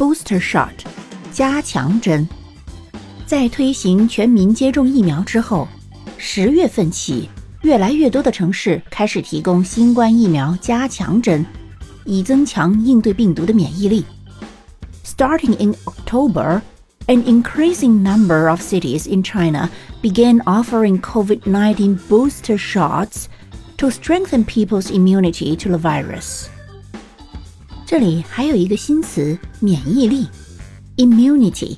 booster shot，加强针。在推行全民接种疫苗之后，十月份起，越来越多的城市开始提供新冠疫苗加强针，以增强应对病毒的免疫力。Starting in October, an increasing number of cities in China began offering COVID 19 booster shots to strengthen people's immunity to the virus. 这里还有一个新词：免疫力，immunity。